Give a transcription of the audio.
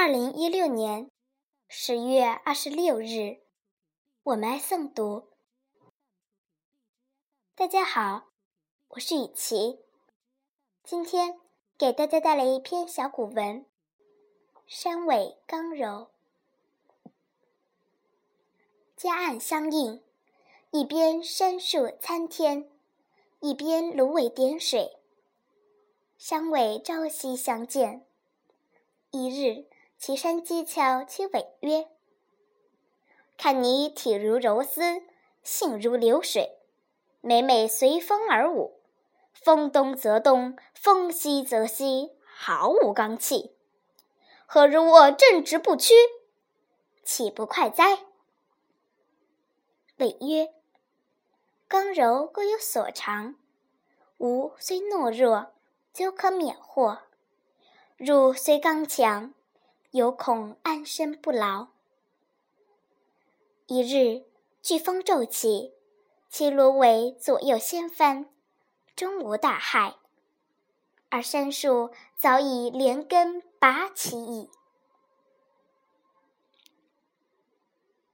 二零一六年十月二十六日，我们爱诵读。大家好，我是雨琪，今天给大家带来一篇小古文《山尾刚柔》。夹岸相映，一边山树参天，一边芦苇点水，山尾朝夕相见。一日。岐山鸡桥其尾曰：“看你体如柔丝，性如流水，每每随风而舞，风东则东，风西则西，毫无刚气。何如我正直不屈？岂不快哉？”尾曰：“刚柔各有所长，吾虽懦弱，久可免祸；汝虽刚强。”有恐安身不牢。一日，飓风骤起，其芦苇左右掀翻，终无大害。而杉树早已连根拔起矣。